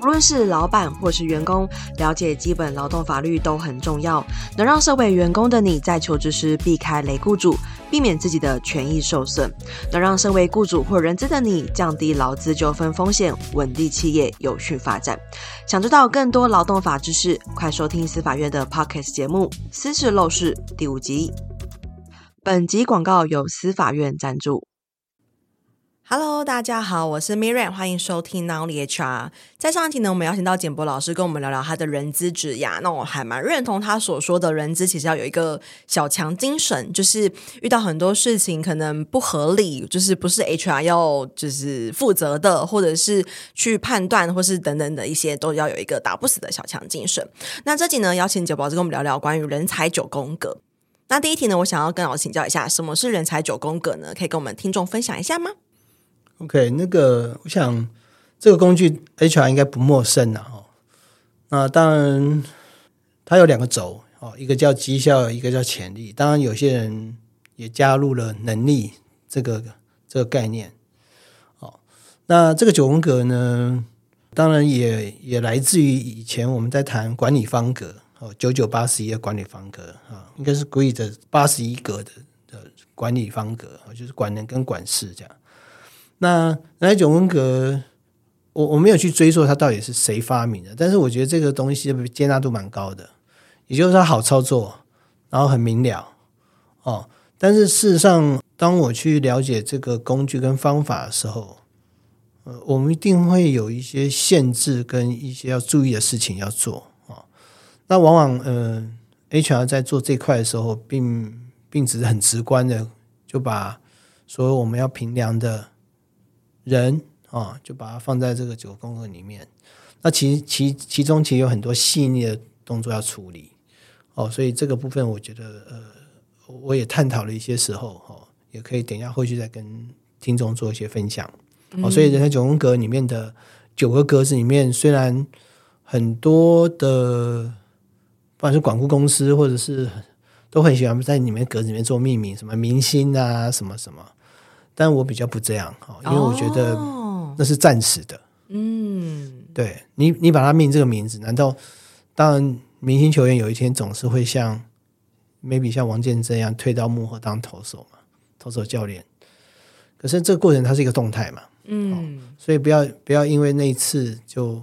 无论是老板或是员工，了解基本劳动法律都很重要，能让身为员工的你在求职时避开雷雇主，避免自己的权益受损；能让身为雇主或人资的你降低劳资纠纷风险，稳定企业有序发展。想知道更多劳动法知识，快收听司法院的 Podcast 节目《私事漏事》第五集。本集广告由司法院赞助。Hello，大家好，我是 Miriam，欢迎收听 Now HR。在上一集呢，我们邀请到简博老师跟我们聊聊他的人资职涯。那我还蛮认同他所说的人资其实要有一个小强精神，就是遇到很多事情可能不合理，就是不是 HR 要就是负责的，或者是去判断，或是等等的一些，都要有一个打不死的小强精神。那这集呢，邀请简博老师跟我们聊聊关于人才九宫格。那第一题呢，我想要跟老师请教一下，什么是人才九宫格呢？可以跟我们听众分享一下吗？OK，那个我想这个工具 HR 应该不陌生了哈。那当然，它有两个轴哦，一个叫绩效，一个叫潜力。当然，有些人也加入了能力这个这个概念。哦，那这个九宫格呢，当然也也来自于以前我们在谈管理方格哦，九九八十一的管理方格啊，应该是 GREE 的八十一格的的管理方格，就是管人跟管事这样。那人才九宫格，我我没有去追溯它到底是谁发明的，但是我觉得这个东西接纳度蛮高的，也就是它好操作，然后很明了哦。但是事实上，当我去了解这个工具跟方法的时候，呃，我们一定会有一些限制跟一些要注意的事情要做哦。那往往呃，HR 在做这块的时候，并并只是很直观的就把所有我们要评量的。人啊，就把它放在这个九宫格里面。那其其其中其实有很多细腻的动作要处理哦，所以这个部分我觉得呃，我也探讨了一些时候哦，也可以等一下后续再跟听众做一些分享哦。所以人在九宫格里面的九个格子里面，虽然很多的不管是管顾公司或者是都很喜欢在里面格子里面做命名，什么明星啊，什么什么。但我比较不这样哈，因为我觉得那是暂时的。嗯，对你，你把他命这个名字，难道当然明星球员有一天总是会像 maybe 像王建珍一样退到幕后当投手嘛，投手教练？可是这个过程它是一个动态嘛，嗯，所以不要不要因为那一次就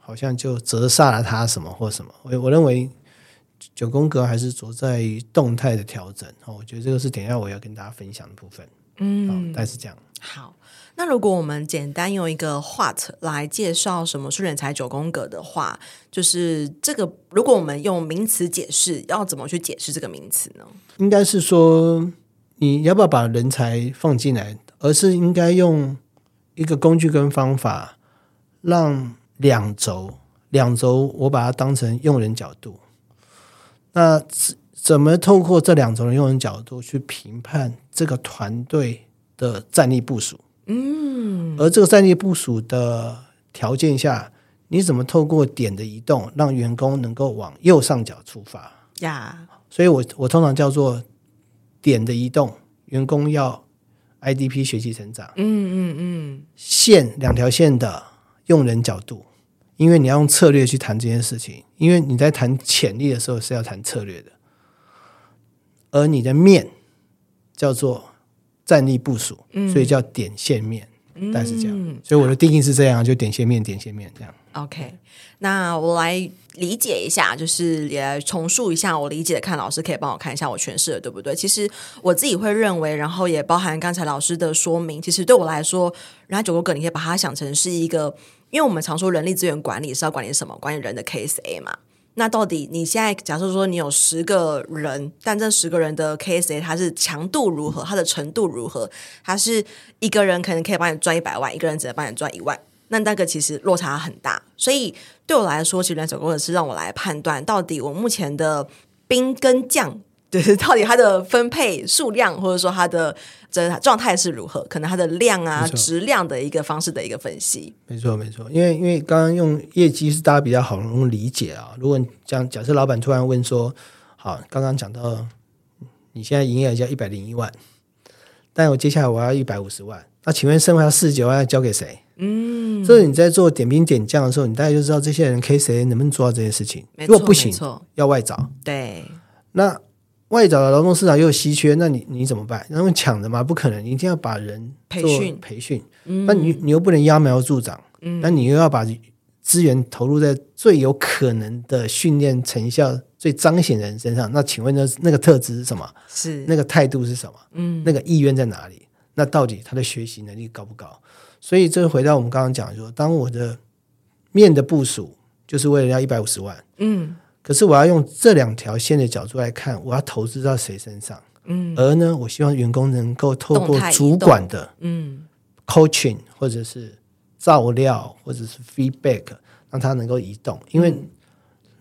好像就折煞了他什么或什么。我我认为九宫格还是着在于动态的调整。我觉得这个是等一下我要跟大家分享的部分。嗯，大概是这样。好，那如果我们简单用一个 What 来介绍什么是人才九宫格的话，就是这个，如果我们用名词解释，要怎么去解释这个名词呢？应该是说，你要不要把人才放进来，而是应该用一个工具跟方法，让两轴，两轴我把它当成用人角度，那。怎么透过这两种用人角度去评判这个团队的战力部署？嗯，而这个战力部署的条件下，你怎么透过点的移动，让员工能够往右上角出发？呀，所以我我通常叫做点的移动，员工要 IDP 学习成长。嗯嗯嗯，线两条线的用人角度，因为你要用策略去谈这件事情，因为你在谈潜力的时候是要谈策略的。而你的面叫做战力部署，嗯、所以叫点线面，大概是这样。嗯、所以我的定义是这样，就点线面，点线面这样。OK，那我来理解一下，就是也来重述一下我理解的，看老师可以帮我看一下我诠释的对不对？其实我自己会认为，然后也包含刚才老师的说明，其实对我来说，人家九宫格你可以把它想成是一个，因为我们常说人力资源管理是要管理什么？管理人的 KSA 嘛。那到底你现在假设说你有十个人，但这十个人的 KSA 它是强度如何，它的程度如何？它是一个人可能可以帮你赚一百万，一个人只能帮你赚一万，那那个其实落差很大。所以对我来说，其实人才九宫格是让我来判断到底我目前的兵跟将。就是到底它的分配数量，或者说它的这状态是如何？可能它的量啊、质量的一个方式的一个分析。没错，没错。因为因为刚刚用业绩是大家比较好容易理解啊。如果讲假设老板突然问说：“好，刚刚讲到你现在营业额叫一百零一万，但我接下来我要一百五十万，那请问剩下四十九万要交给谁？”嗯，所以你在做点兵点将的时候，你大概就知道这些人 K 谁能不能做到这些事情。如果不行，要外找。对，那外找的劳动市场又稀缺，那你你怎么办？那用抢的吗？不可能，你一定要把人做培训培训。那你你又不能揠苗助长，嗯，那你又要把资源投入在最有可能的训练成效最彰显的人身上。那请问那那个特质是什么？是那个态度是什么？嗯，那个意愿在哪里？那到底他的学习能力高不高？所以，这回到我们刚刚讲说，当我的面的部署就是为了要一百五十万，嗯，可是我要用这两条线的角度来看，我要投资到谁身上？嗯，而呢，我希望员工能够透过主管的嗯 coaching 或者是照料或者是 feedback，让他能够移动，因为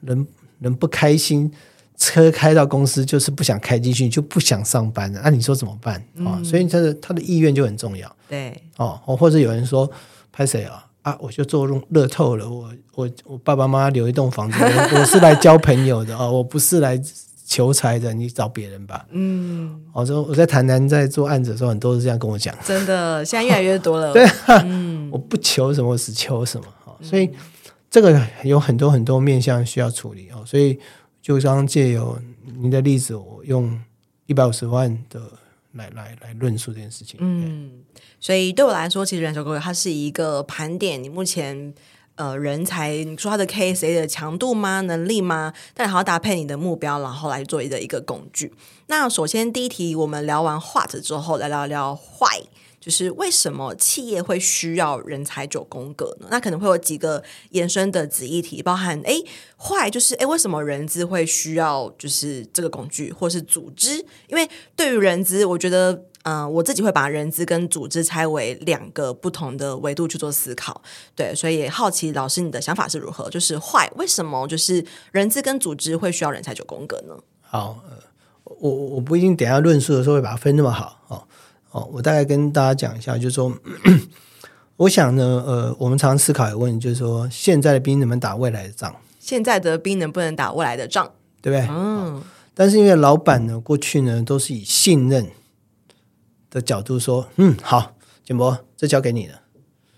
人人不开心。车开到公司就是不想开进去，就不想上班了。那、啊、你说怎么办啊、嗯哦？所以他的他的意愿就很重要。对哦，或者有人说拍谁啊？啊，我就做乐透了。我我我爸爸妈妈留一栋房子，我，我是来交朋友的哦，我不是来求财的。你找别人吧。嗯，我说我在台南在做案子的时候，很多是这样跟我讲。真的，现在越来越多了。对、啊，嗯，我不求什么，我只求什么。哦、所以这个有很多很多面向需要处理哦，所以。就刚刚借由您的例子，我用一百五十万的来来来论述这件事情。嗯，所以对我来说，其实人手狗狗它是一个盘点你目前呃人才，你说它的 KSA 的强度吗？能力吗？但还要搭配你的目标，然后来做一个一个工具。那首先第一题，我们聊完 What 之后，来聊聊 Why。就是为什么企业会需要人才九宫格呢？那可能会有几个延伸的子议题，包含哎，坏就是哎，为什么人资会需要就是这个工具，或是组织？因为对于人资，我觉得，嗯、呃，我自己会把人资跟组织拆为两个不同的维度去做思考。对，所以好奇老师你的想法是如何？就是坏为什么就是人资跟组织会需要人才九宫格呢？好，我我不一定等下论述的时候会把它分那么好哦。哦，我大概跟大家讲一下，就是说，我想呢，呃，我们常常思考一个问题，就是说，现在的兵能不能打未来的仗？现在的兵能不能打未来的仗？对不对？嗯。但是因为老板呢，过去呢都是以信任的角度说，嗯，好，简博，这交给你了。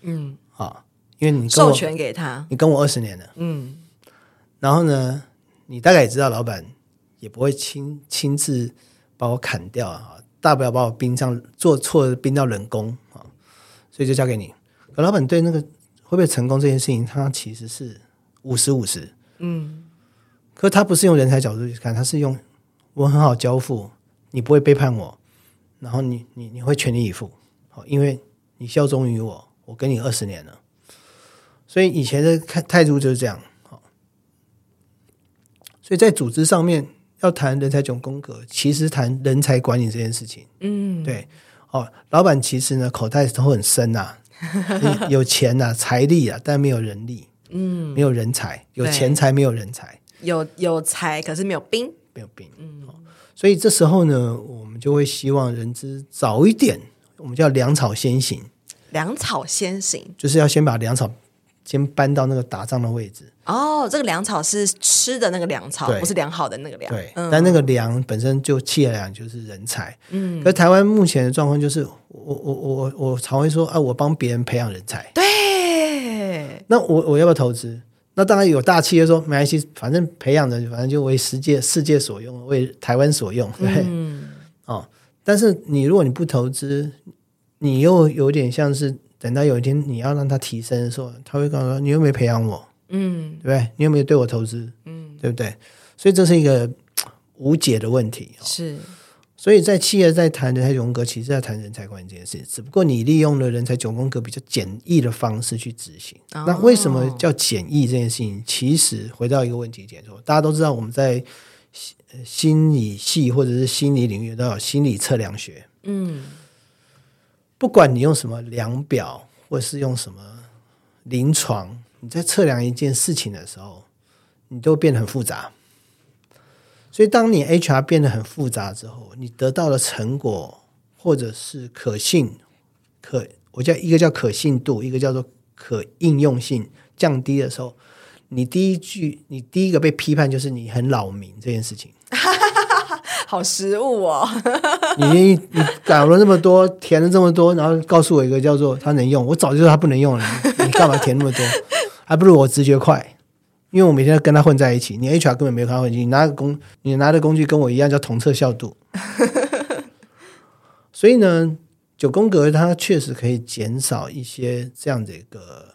嗯。好，因为你授权给他，你跟我二十年了。嗯。然后呢，你大概也知道，老板也不会亲亲自把我砍掉啊。大不了把我冰上做错，冰到冷宫啊，所以就交给你。可老板对那个会不会成功这件事情，他其实是五十五十。嗯，可他不是用人才角度去看，他是用我很好交付，你不会背叛我，然后你你你会全力以赴，好，因为你效忠于我，我跟你二十年了，所以以前的态态度就是这样。好，所以在组织上面。要谈人才九宫格，其实谈人才管理这件事情，嗯，对，哦，老板其实呢口袋都很深呐、啊，有钱呐、啊，财力啊，但没有人力，嗯，没有人才，有钱财没有人才，有有才可是没有兵，没有兵，嗯，所以这时候呢，我们就会希望人资早一点，我们叫粮草先行，粮草先行，就是要先把粮草先搬到那个打仗的位置。哦，这个粮草是吃的那个粮草，不是良好的那个粮。对，嗯、但那个粮本身就企业粮就是人才。嗯，可是台湾目前的状况就是，我我我我我常会说啊，我帮别人培养人才。对，那我我要不要投资？那当然有大企业说没关系，反正培养的反正就为世界世界所用，为台湾所用。对，嗯，哦，但是你如果你不投资，你又有点像是等到有一天你要让他提升的时候，他会告诉说你又没培养我。嗯，对不对？你有没有对我投资？嗯，对不对？所以这是一个无解的问题。是，所以在企业在谈人才九宫格，其实在谈人才管理这件事。只不过你利用了人才九宫格比较简易的方式去执行。哦、那为什么叫简易这件事情？其实回到一个问题点说，大家都知道我们在心理系或者是心理领域都有心理测量学。嗯，不管你用什么量表，或是用什么临床。你在测量一件事情的时候，你都变得很复杂。所以，当你 HR 变得很复杂之后，你得到的成果或者是可信、可我叫一个叫可信度，一个叫做可应用性降低的时候，你第一句，你第一个被批判就是你很扰民这件事情。好实物哦！你你搞了那么多，填了这么多，然后告诉我一个叫做它能用，我早就说它不能用了。你干嘛填那么多？还不如我直觉快，因为我每天跟他混在一起。你 HR 根本没有跟他混进去，你拿个工，你拿的工具跟我一样，叫同测效度。所以呢，九宫格它确实可以减少一些这样的一个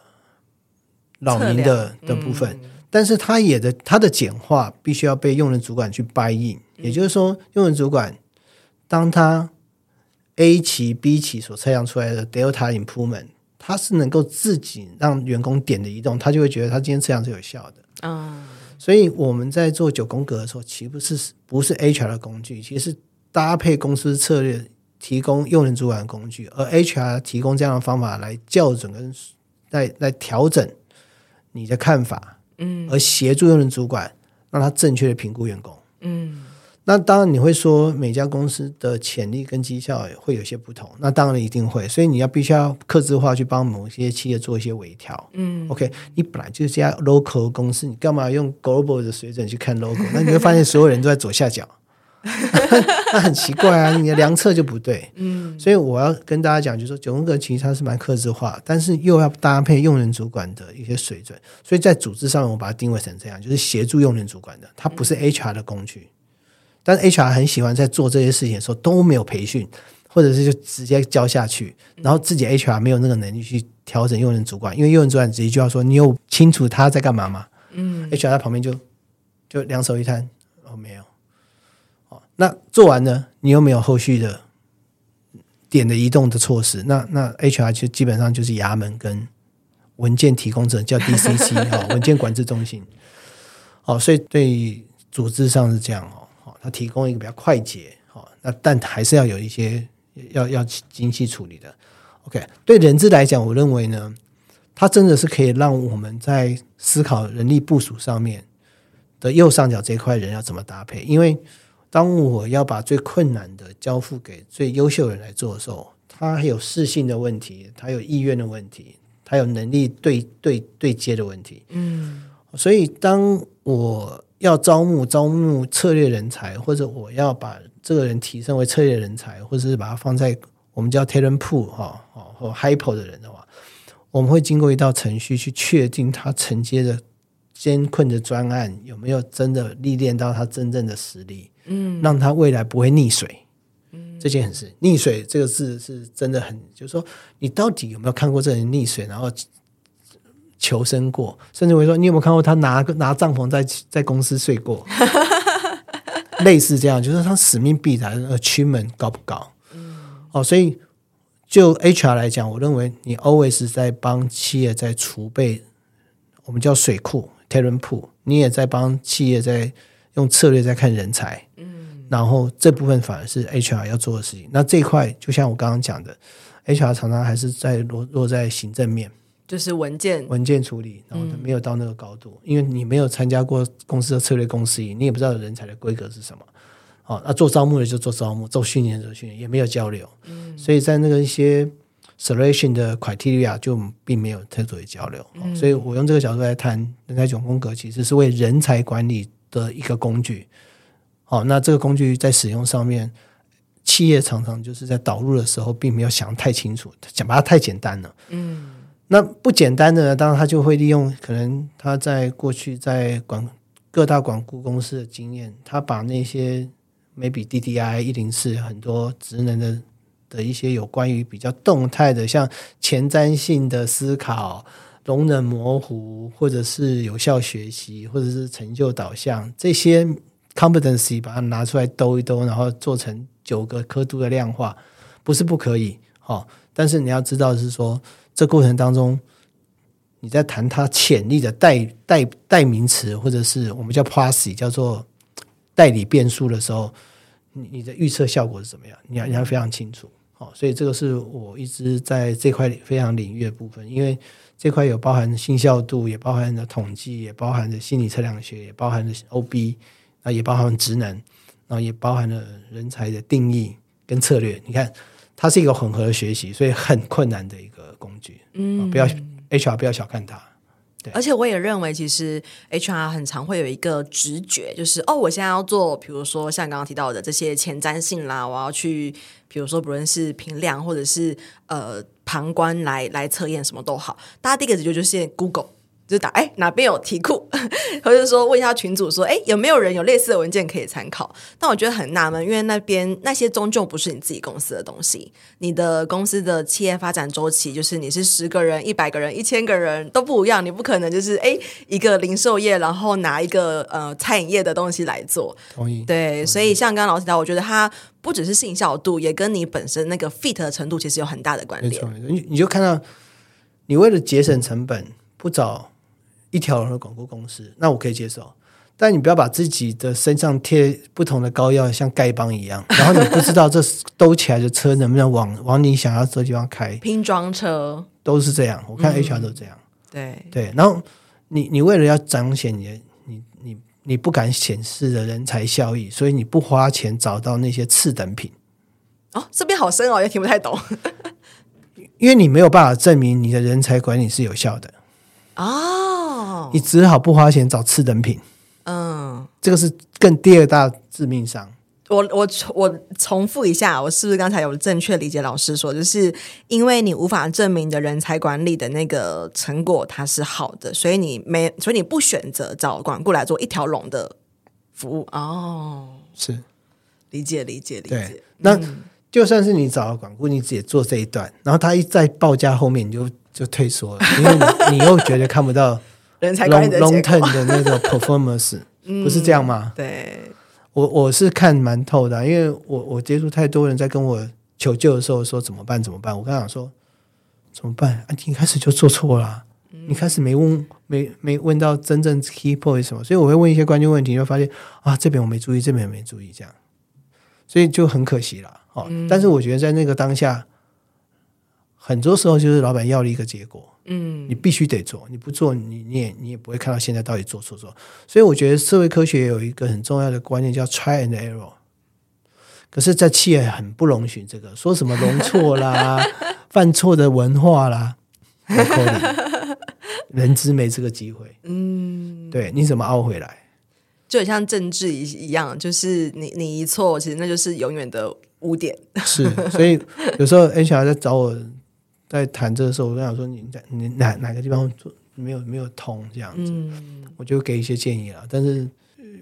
扰民的的部分。但是它也的它的简化必须要被用人主管去掰硬也就是说，用人主管当他 A 期 B 期所测量出来的 delta improvement，他是能够自己让员工点的移动，他就会觉得他今天测量是有效的。嗯，所以我们在做九宫格的时候，其实不是不是 HR 的工具，其实是搭配公司策略提供用人主管的工具，而 HR 提供这样的方法来校准跟来来调整你的看法。嗯，而协助用人主管让他正确的评估员工。嗯，那当然你会说每家公司的潜力跟绩效会有些不同，那当然一定会，所以你要必须要克制化去帮某些企业做一些微调。嗯，OK，你本来就是家 local 公司，你干嘛用 global 的水准去看 local？那你会发现所有人都在左下角。那很奇怪啊，你的量测就不对。嗯，所以我要跟大家讲，就是说九宫格其实它是蛮克制化，但是又要搭配用人主管的一些水准。所以在组织上，我把它定位成这样，就是协助用人主管的，它不是 HR 的工具。但是 HR 很喜欢在做这些事情的时候都没有培训，或者是就直接教下去，然后自己 HR 没有那个能力去调整用人主管，因为用人主管直接就要说：“你有清楚他在干嘛吗？”嗯，HR 在旁边就就两手一摊，哦，没有。那做完呢？你又没有后续的点的移动的措施？那那 HR 就基本上就是衙门跟文件提供者，叫 DCC 哈，文件管制中心。哦，所以对组织上是这样哦，哦，它提供一个比较快捷哦，那但还是要有一些要要精细处理的。OK，对人资来讲，我认为呢，它真的是可以让我们在思考人力部署上面的右上角这一块人要怎么搭配，因为。当我要把最困难的交付给最优秀的人来做的时候，他还有适性的问题，他有意愿的问题，他有能力对对对接的问题。嗯，所以当我要招募招募策略人才，或者我要把这个人提升为策略人才，或者是把他放在我们叫 talent pool 哈哦或 hyper 的人的话，我们会经过一道程序去确定他承接的艰困的专案有没有真的历练到他真正的实力。嗯，让他未来不会溺水，嗯，这件事，溺水这个字是真的很，就是说，你到底有没有看过这人溺水，然后求生过？甚至会说，你有没有看过他拿个拿帐篷在在公司睡过？类似这样，就是他使命必达的 achievement 高不高？嗯，哦，所以就 HR 来讲，我认为你 always 在帮企业在储备，我们叫水库 talent pool，你也在帮企业在。用策略在看人才，嗯，然后这部分反而是 HR 要做的事情。那这一块就像我刚刚讲的，HR 常常还是在落落在行政面，就是文件文件处理，然后没有到那个高度，嗯，因为你没有参加过公司的策略公司，你也不知道人才的规格是什么。好，那做招募的就做招募，做训练的做训练，也没有交流，嗯，所以在那个一些 selection 的 criteria 就并没有太多的交流。嗯，所以我用这个角度来谈人才九宫格，其实是为人才管理的一个工具，好，那这个工具在使用上面，企业常常就是在导入的时候，并没有想太清楚，想把它太简单了。嗯，那不简单的呢，当然他就会利用可能他在过去在管各大管顾公司的经验，他把那些 maybe DDI 一零四很多职能的的一些有关于比较动态的，像前瞻性的思考。容忍模糊，或者是有效学习，或者是成就导向，这些 competency 把它拿出来兜一兜，然后做成九个刻度的量化，不是不可以，哦，但是你要知道是说，这过程当中，你在谈它潜力的代代代名词，或者是我们叫 proxy 叫做代理变数的时候，你你的预测效果是怎么样？你要你要非常清楚，哦，所以这个是我一直在这块非常领域的部分，因为。这块有包含信效度，也包含了统计，也包含着心理测量学，也包含了 OB，啊，也包含职能，然后也包含了人才的定义跟策略。你看，它是一个混合的学习，所以很困难的一个工具。嗯，不要 HR 不要小看它。而且我也认为，其实 HR 很常会有一个直觉，就是哦，我现在要做，比如说像刚刚提到的这些前瞻性啦，我要去，比如说不论是评量或者是呃旁观来来测验什么都好，大家第一个直觉就是 Google。就打哎哪边有题库，或者说问一下群主说哎有没有人有类似的文件可以参考？但我觉得很纳闷，因为那边那些终究不是你自己公司的东西。你的公司的企业发展周期就是你是十个人、一百个人、一千个人都不一样，你不可能就是哎一个零售业然后拿一个呃餐饮业的东西来做。同意。对，所以像刚刚老师提到，我觉得它不只是信效度，也跟你本身那个 fit 的程度其实有很大的关联。你你就看到你为了节省成本不找。一条龙的广告公司，那我可以接受，但你不要把自己的身上贴不同的膏药，像丐帮一样，然后你不知道这兜起来的车能不能往往你想要的地方开。拼装车都是这样，我看 HR 都这样。嗯、对对，然后你你为了要彰显你的你你你不敢显示的人才效益，所以你不花钱找到那些次等品。哦，这边好深哦，也听不太懂。因为你没有办法证明你的人才管理是有效的啊。你只好不花钱找次等品，嗯，这个是更第二大致命伤。我我我重复一下，我是不是刚才有正确理解老师说，就是因为你无法证明的人才管理的那个成果它是好的，所以你没，所以你不选择找管顾来做一条龙的服务哦。是，理解理解理解。那、嗯、就算是你找了管顾，你自己做这一段，然后他一在报价后面，你就就退缩了，因为你，你又觉得看不到。人才管理的 long term 的那个 performance、嗯、不是这样吗？对，我我是看蛮透的，因为我我接触太多人在跟我求救的时候说怎么办怎么办？我刚想说怎么办？啊，你开始就做错了、你开始没问没没问到真正 key point 什么，所以我会问一些关键问题，就发现啊这边我没注意，这边也没注意，这样，所以就很可惜了。哦、嗯，但是我觉得在那个当下，很多时候就是老板要了一个结果。嗯，你必须得做，你不做，你你也你也不会看到现在到底做错做。所以我觉得社会科学有一个很重要的观念叫 try and error。可是，在企业很不容许这个，说什么容错啦、犯错的文化啦，人资没这个机会。嗯，对，你怎么凹回来？就很像政治一一样，就是你你一错，其实那就是永远的污点。是，所以有时候 HR 在找我。在谈这个时候，我跟他说：“你在你哪哪个地方做没有没有通这样子，嗯、我就给一些建议了。但是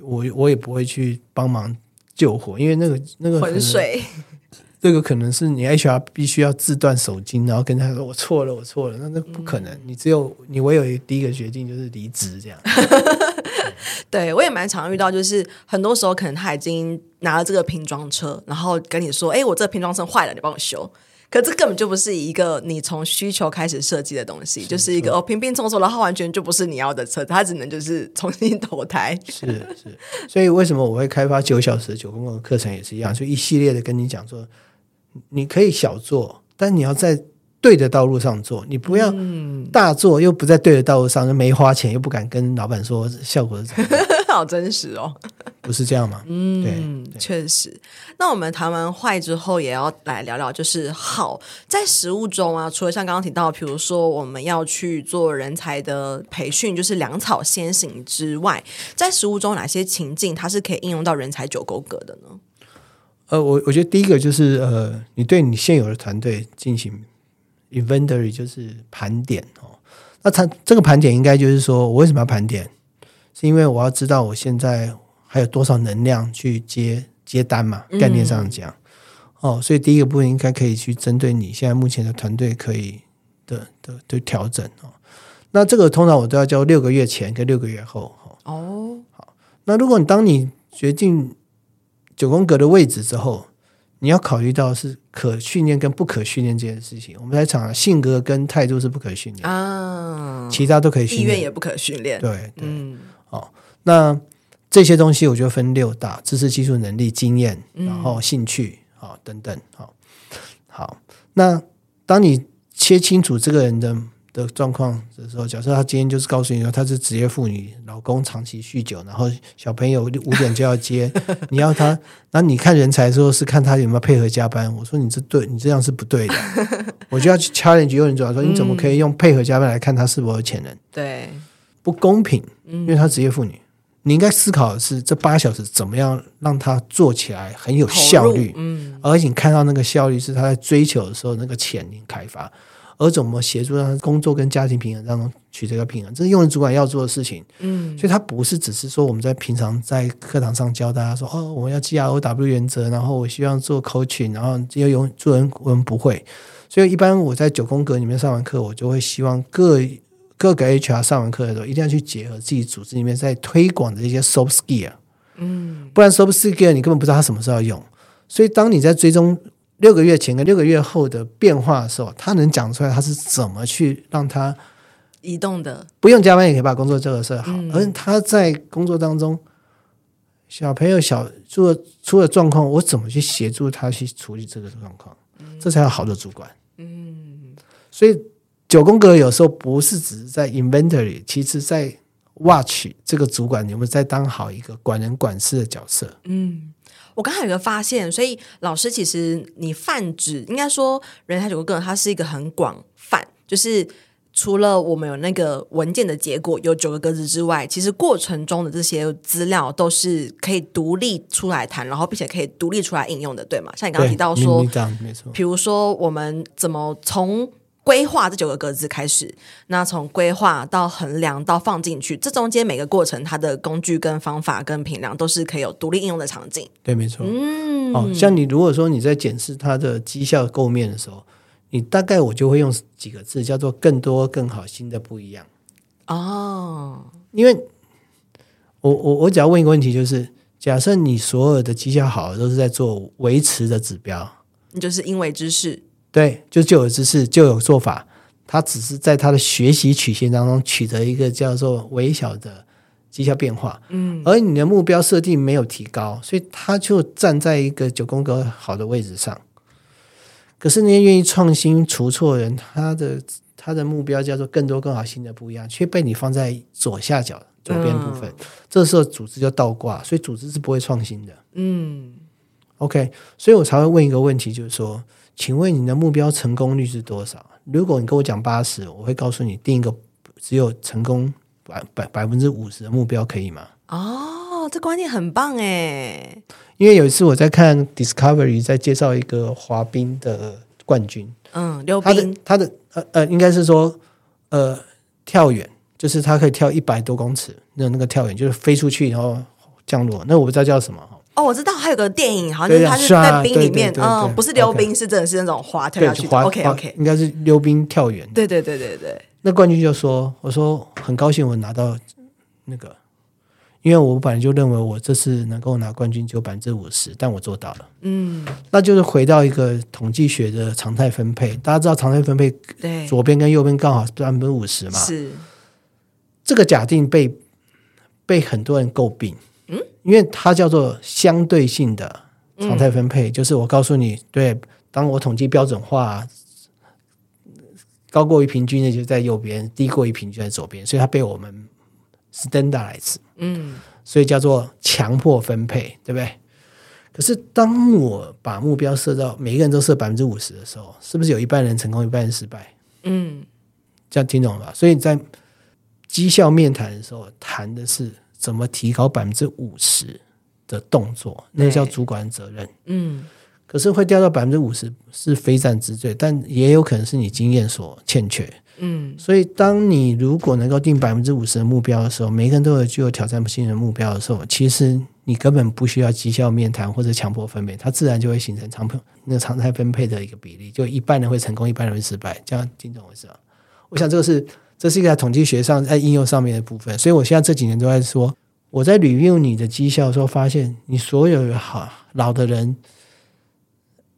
我我也不会去帮忙救火，因为那个那个浑水，这个可能是你 HR 必须要自断手筋，然后跟他说我错了，我错了。那那不可能，嗯、你只有你唯有第一个决定就是离职这样。对，对我也蛮常遇到，就是很多时候可能他已经拿了这个拼装车，然后跟你说：‘哎，我这个拼装车坏了，你帮我修。’可这根本就不是一个你从需求开始设计的东西，是就是一个哦，拼拼凑凑，然后完全就不是你要的车，它只能就是重新投胎。是是，所以为什么我会开发九小时的九宫格课程也是一样，就一系列的跟你讲说，你可以小做，但你要在对的道路上做，你不要大做又不在对的道路上，就没花钱又不敢跟老板说效果是怎么样。好真实哦，不是这样吗？嗯，对，确实。那我们谈完坏之后，也要来聊聊，就是好在食物中啊。除了像刚刚提到，比如说我们要去做人才的培训，就是粮草先行之外，在食物中哪些情境它是可以应用到人才九宫格的呢？呃，我我觉得第一个就是呃，你对你现有的团队进行 inventory，就是盘点哦。那它这个盘点应该就是说我为什么要盘点？是因为我要知道我现在还有多少能量去接接单嘛？概念上讲，嗯，哦，所以第一个部分应该可以去针对你现在目前的团队可以的的的调整哦。那这个通常我都要交六个月前跟六个月后哦。好，那如果你当你决定九宫格的位置之后，你要考虑到是可训练跟不可训练这件事情。我们在讲性格跟态度是不可训练啊，其他都可以训练，意愿也不可训练。对对。嗯哦，那这些东西我就分六大：知识、技术、能力、经验，然后兴趣，啊、嗯、等等。好，好，那当你切清楚这个人的的状况的时候，假设他今天就是告诉你说他是职业妇女，老公长期酗酒，然后小朋友五点就要接，你要他，那你看人才的时候是看他有没有配合加班。我说你这对，你这样是不对的，我就要去 challenge 有人主要说你怎么可以用配合加班来看他是否有潜能？对。不公平，因为她职业妇女。你应该思考的是，这八小时怎么样让他做起来很有效率，嗯，而且你看到那个效率是他在追求的时候那个潜力开发，而怎么协助他工作跟家庭平衡当中取得一个平衡，这是用人主管要做的事情，嗯，所以他不是只是说我们在平常在课堂上教大家说哦，我们要 G R O W 原则，然后我希望做 coaching，然后要用做人我们不会，所以一般我在九宫格里面上完课，我就会希望各。各个 HR 上完课的时候，一定要去结合自己组织里面在推广的一些 soft skill，嗯，不然 soft skill 你根本不知道他什么时候要用。所以，当你在追踪六个月前跟六个月后的变化的时候，他能讲出来他是怎么去让他移动的，不用加班也可以把工作做得设好。嗯、而他在工作当中，小朋友小出了出了状况，我怎么去协助他去处理这个状况？嗯、这才有好的主管。嗯，所以。九宫格有时候不是只是在 inventory，其实在 watch 这个主管有没有在当好一个管人管事的角色。嗯，我刚才有个发现，所以老师其实你泛指应该说人才九宫格它是一个很广泛，就是除了我们有那个文件的结果有九个格子之外，其实过程中的这些资料都是可以独立出来谈，然后并且可以独立出来应用的，对吗？像你刚刚提到说，没错，比如说我们怎么从规划这九个格子开始，那从规划到衡量到放进去，这中间每个过程，它的工具跟方法跟评量都是可以有独立应用的场景。对，没错。嗯，哦，像你如果说你在检视它的绩效构面的时候，你大概我就会用几个字，叫做更多、更好、新的不一样。哦，因为我我我只要问一个问题，就是假设你所有的绩效好都是在做维持的指标，你就是因为之事。对，就旧有知识，旧有做法，他只是在他的学习曲线当中取得一个叫做微小的绩效变化，嗯，而你的目标设定没有提高，所以他就站在一个九宫格好的位置上。可是那些愿意创新、除错的人，他的他的目标叫做更多、更好、新的不一样，却被你放在左下角左边部分，嗯、这时候组织就倒挂，所以组织是不会创新的。嗯，OK，所以我才会问一个问题，就是说。请问你的目标成功率是多少？如果你跟我讲八十，我会告诉你定一个只有成功百百百分之五十的目标，可以吗？哦，这观念很棒哎！因为有一次我在看 Discovery 在介绍一个滑冰的冠军，嗯，溜冰，他的他的呃呃，应该是说呃跳远，就是他可以跳一百多公尺，那那个跳远就是飞出去然后降落，那我不知道叫什么。哦，我知道还有个电影，好像就是他是在冰里面，嗯，不是溜冰，是真的是那种滑跳下去。OK OK，应该是溜冰跳远。对对对对对。那冠军就说：“我说很高兴我拿到那个，因为我本来就认为我这次能够拿冠军就百分之五十，但我做到了。嗯，那就是回到一个统计学的常态分配。大家知道常态分配，对，左边跟右边刚好是百分之五十嘛。是这个假定被被很多人诟病。”嗯，因为它叫做相对性的常态分配，嗯、就是我告诉你，对，当我统计标准化，高过于平均的就在右边，低过于平均在左边，所以它被我们 standardize，嗯，所以叫做强迫分配，对不对？可是当我把目标设到每一个人都设百分之五十的时候，是不是有一半人成功，一半人失败？嗯，这样听懂了吧？所以在绩效面谈的时候，谈的是。怎么提高百分之五十的动作？那叫主管责任。嗯，可是会掉到百分之五十是非战之罪，但也有可能是你经验所欠缺。嗯，所以当你如果能够定百分之五十的目标的时候，每个人都有具有挑战性的目标的时候，其实你根本不需要绩效面谈或者强迫分配，它自然就会形成常那个常态分配的一个比例，就一半人会成功，一半人会失败。这样听懂我意思吗？我想这个是。这是一个在统计学上在应用上面的部分，所以我现在这几年都在说，我在 review 你的绩效的时候，发现你所有好老的人，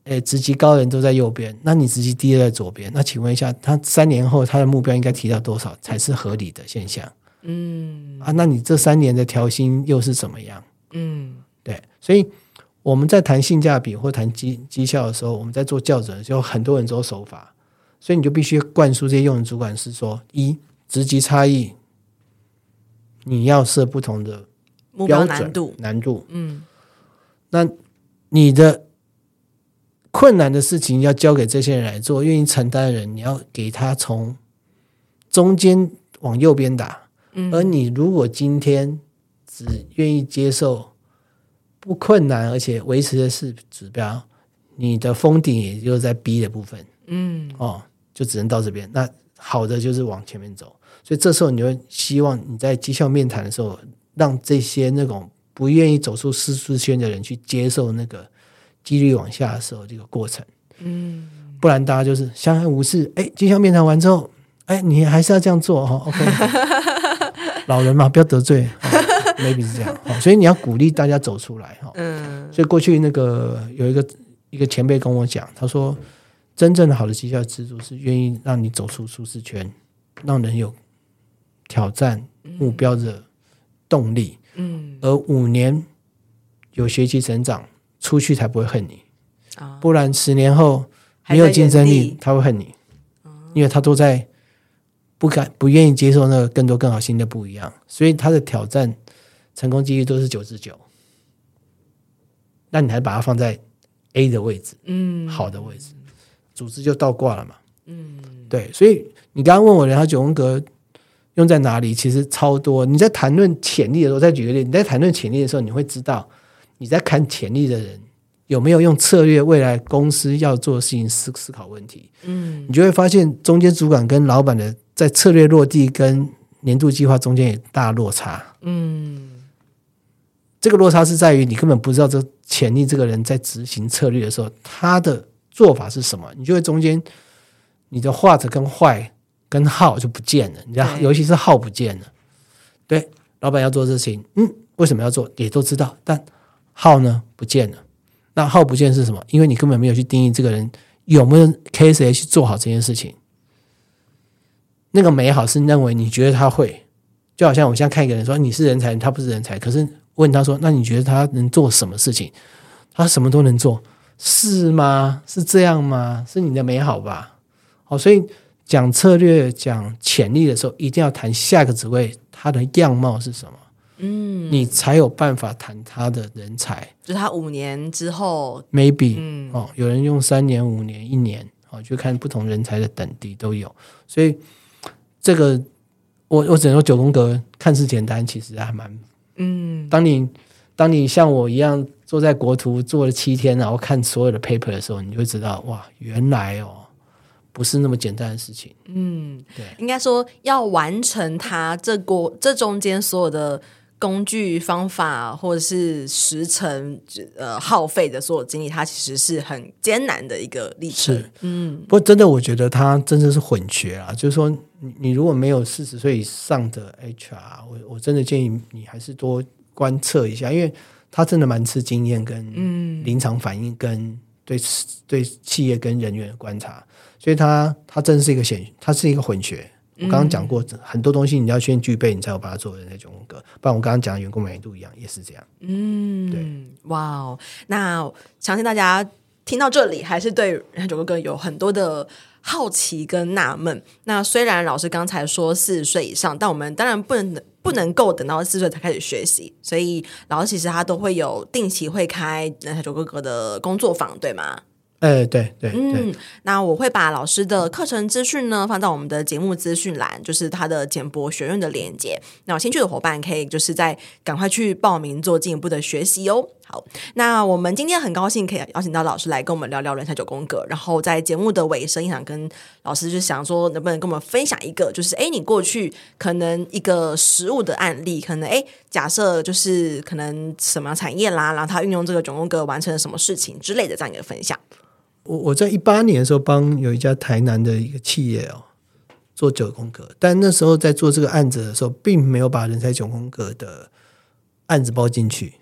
诶，职级高的人都在右边，那你职级低的在左边，那请问一下，他三年后他的目标应该提到多少才是合理的现象？嗯，啊，那你这三年的调薪又是怎么样？嗯，对，所以我们在谈性价比或谈绩绩效的时候，我们在做校准的时候，很多人都手法。所以你就必须灌输这些用人主管是说：一职级差异，你要设不同的标准，目标难度，难度，嗯，那你的困难的事情要交给这些人来做，愿意承担的人，你要给他从中间往右边打，嗯，而你如果今天只愿意接受不困难而且维持的是指标，你的封顶也就在 B 的部分，嗯，哦，就只能到这边。那好的就是往前面走，所以这时候你就会希望你在绩效面谈的时候，让这些那种不愿意走出舒适圈的人去接受那个几率往下的时候这个过程，嗯，不然大家就是相安无事。哎，绩效面谈完之后，哎，你还是要这样做哈，OK，老人嘛，不要得罪，maybe 是这样，所以你要鼓励大家走出来哈，嗯，所以过去那个有一个一个前辈跟我讲，他说。真正的好的绩效制度是愿意让你走出舒适圈，让人有挑战目标的动力。嗯，而五年有学习成长，出去才不会恨你。不然十年后没有竞争力，他会恨你，因为他都在不敢、不愿意接受那个更多、更好、新的不一样，所以他的挑战成功几率都是九十九。那你还把它放在 A 的位置，嗯，好的位置。组织就倒挂了嘛，嗯，对，所以你刚刚问我然后九宫格用在哪里，其实超多。你在谈论潜力的时候，再举个例，你在谈论潜力的时候，你会知道你在看潜力的人有没有用策略未来公司要做的事情思思考问题，嗯，你就会发现中间主管跟老板的在策略落地跟年度计划中间有大落差，嗯，这个落差是在于你根本不知道这潜力这个人在执行策略的时候他的。做法是什么？你就会中间你的 what 跟 why 跟 how 就不见了，你知道，尤其是 how 不见了。对，老板要做事情，嗯，为什么要做？也都知道，但 how 呢？不见了。那 how 不见是什么？因为你根本没有去定义这个人有没有 KSA 去做好这件事情。那个美好是认为你觉得他会，就好像我现在看一个人说你是人才，他不是人才，可是问他说，那你觉得他能做什么事情？他什么都能做。是吗？是这样吗？是你的美好吧？好，所以讲策略、讲潜力的时候，一定要谈下个职位它的样貌是什么。嗯，你才有办法谈他的人才。就是他五年之后，maybe，嗯，哦，有人用三年、五年、一年，哦，就看不同人才的等级都有。所以这个，我我只能说九宫格看似简单，其实还蛮，嗯，当你当你像我一样。坐在国图坐了七天，然后看所有的 paper 的时候，你就会知道哇，原来哦，不是那么简单的事情。嗯，对，应该说要完成它这过这中间所有的工具方法或者是时程呃耗费的所有精力，它其实是很艰难的一个历程。是，嗯，不过真的，我觉得它真的是混学啊。就是说，你你如果没有四十岁以上的 HR，我我真的建议你还是多观测一下，因为。他真的蛮吃经验跟临场反应跟对对企业跟人员的观察，所以他他真的是一个显，他是一个混血。我刚刚讲过很多东西，你要先具备，你才有把它做的那种风格。不然我刚刚讲的员工满意度一样，也是这样。嗯，对，哇哦，那相信大家听到这里，还是对九宫格有很多的。好奇跟纳闷，那虽然老师刚才说四十岁以上，但我们当然不能不能够等到四十岁才开始学习，所以老师其实他都会有定期会开人生九哥哥的工作坊，对吗？哎，对对，嗯，那我会把老师的课程资讯呢放到我们的节目资讯栏，就是他的简博学院的链接。那有兴趣的伙伴可以就是在赶快去报名做进一步的学习哦。好，那我们今天很高兴可以邀请到老师来跟我们聊聊人才九宫格，然后在节目的尾声，想跟老师就想说，能不能跟我们分享一个，就是哎，你过去可能一个实务的案例，可能哎，假设就是可能什么产业啦，然后他运用这个九宫格完成了什么事情之类的这样一个分享。我我在一八年的时候帮有一家台南的一个企业哦做九宫格，但那时候在做这个案子的时候，并没有把人才九宫格的案子包进去。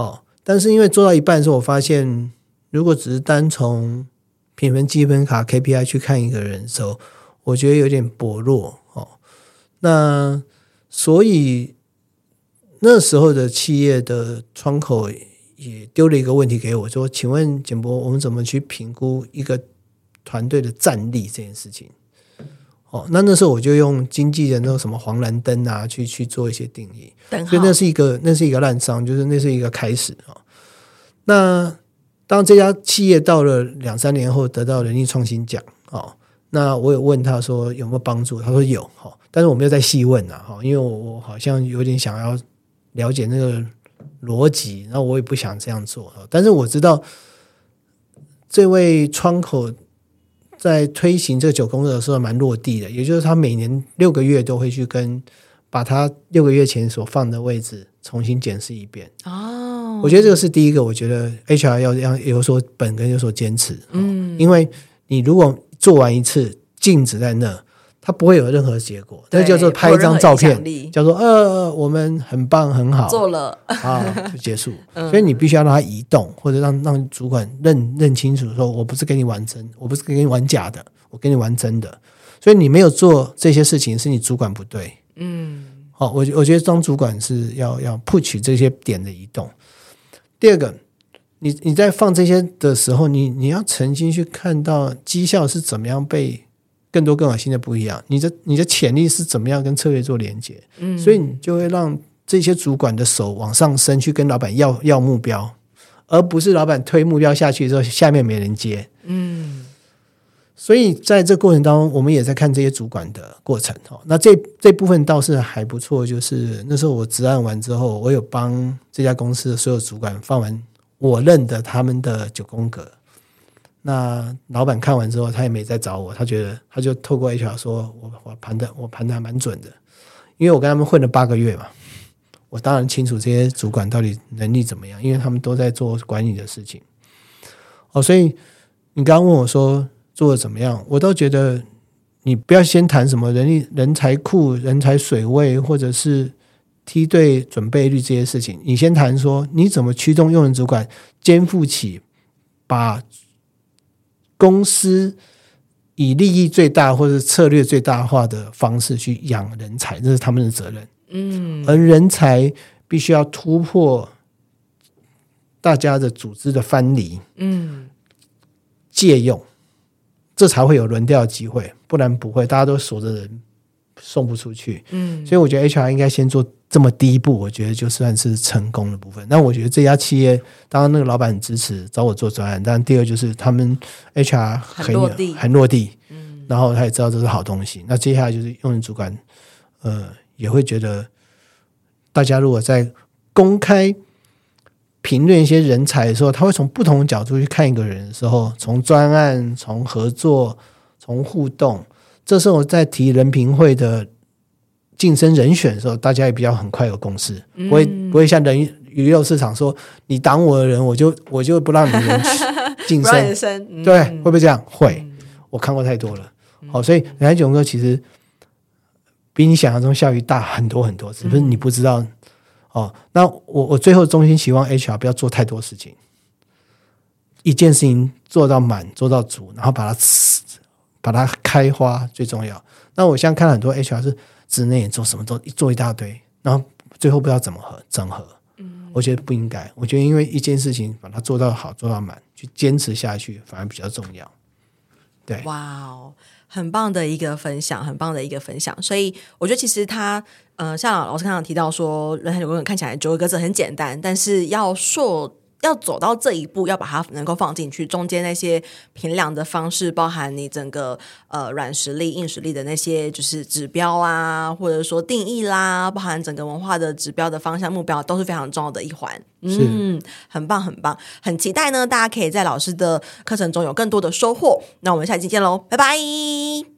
哦，但是因为做到一半的时候，我发现如果只是单从评分积分卡 KPI 去看一个人的时候，我觉得有点薄弱哦。那所以那时候的企业的窗口。也丢了一个问题给我，说：“请问简博，我们怎么去评估一个团队的战力这件事情？”哦，那那时候我就用经纪人那种什么黄蓝灯啊，去去做一些定义，所以那是一个那是一个烂伤，就是那是一个开始啊。那当这家企业到了两三年后得到人力创新奖，哦，那我有问他说有没有帮助，他说有哈，但是我没有再细问了哈，因为我我好像有点想要了解那个逻辑，然后我也不想这样做，但是我知道这位窗口在推行这个九宫格的时候蛮落地的，也就是他每年六个月都会去跟把他六个月前所放的位置重新检视一遍。哦，我觉得这个是第一个，我觉得 HR 要要有所本跟有所坚持，嗯，因为你如果做完一次，静止在那，它不会有任何结果。那叫做拍一张照片，叫做呃，我们很棒，很好，做了啊，就结束。嗯、所以你必须要让它移动，或者让让主管认认清楚，说我不是跟你玩真，我不是跟你玩假的，我跟你玩真的。所以你没有做这些事情，是你主管不对。嗯，好，我我觉得当主管是要要 push 这些点的移动。第二个。你你在放这些的时候，你你要曾经去看到绩效是怎么样被更多更好新的不一样，你的你的潜力是怎么样跟策略做连接，嗯，所以你就会让这些主管的手往上升，去跟老板要要目标，而不是老板推目标下去之后，下面没人接，嗯，所以在这过程当中，我们也在看这些主管的过程哦。那这这部分倒是还不错，就是那时候我执案完之后，我有帮这家公司的所有主管放完。我认得他们的九宫格，那老板看完之后，他也没再找我，他觉得他就透过 HR 说，我我盘的我盘的还蛮准的，因为我跟他们混了八个月嘛，我当然清楚这些主管到底能力怎么样，因为他们都在做管理的事情。哦，所以你刚刚问我说做的怎么样，我倒觉得你不要先谈什么人力、人才库、人才水位，或者是。梯队准备率这些事情，你先谈说你怎么驱动用人主管肩负起把公司以利益最大或者策略最大化的方式去养人才，这是他们的责任。嗯，而人才必须要突破大家的组织的藩篱，嗯，借用，这才会有轮调机会，不然不会，大家都锁着人。送不出去，嗯，所以我觉得 HR 应该先做这么第一步，我觉得就算是成功的部分。那我觉得这家企业，当然那个老板很支持找我做专案，但第二就是他们 HR 很，很落地，很落地，嗯，然后他也知道这是好东西。那接下来就是用人主管，呃，也会觉得大家如果在公开评论一些人才的时候，他会从不同的角度去看一个人的时候，从专案，从合作，从互动。这时候在提人评会的晋升人选的时候，大家也比较很快有共识，不会不会像人鱼肉市场说你挡我的人，我就 我就不让你们晋升，升对，会不会这样？会，我看过太多了。好，所以人才九哥其实比你想象中效益大很多很多，只不过你不知道。哦。那我我最后衷心希望 HR 不要做太多事情，一件事情做到满做到足，然后把它。把它开花最重要。那我现在看很多 HR 是职内做什么都做一大堆，然后最后不知道怎么合整合。嗯，我觉得不应该。我觉得因为一件事情把它做到好做到满，去坚持下去反而比较重要。对，哇哦，很棒的一个分享，很棒的一个分享。所以我觉得其实他，呃，像老师刚刚提到说，人才九宫看起来九个字很简单，但是要说。要走到这一步，要把它能够放进去，中间那些评量的方式，包含你整个呃软实力、硬实力的那些就是指标啊，或者说定义啦，包含整个文化的指标的方向目标，都是非常重要的一环。嗯，很棒，很棒，很期待呢，大家可以在老师的课程中有更多的收获。那我们下期见喽，拜拜。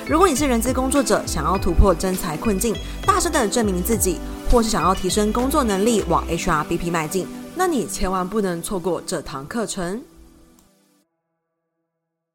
如果你是人资工作者，想要突破真才困境，大声的证明自己，或是想要提升工作能力，往 HRBP 迈进，那你千万不能错过这堂课程。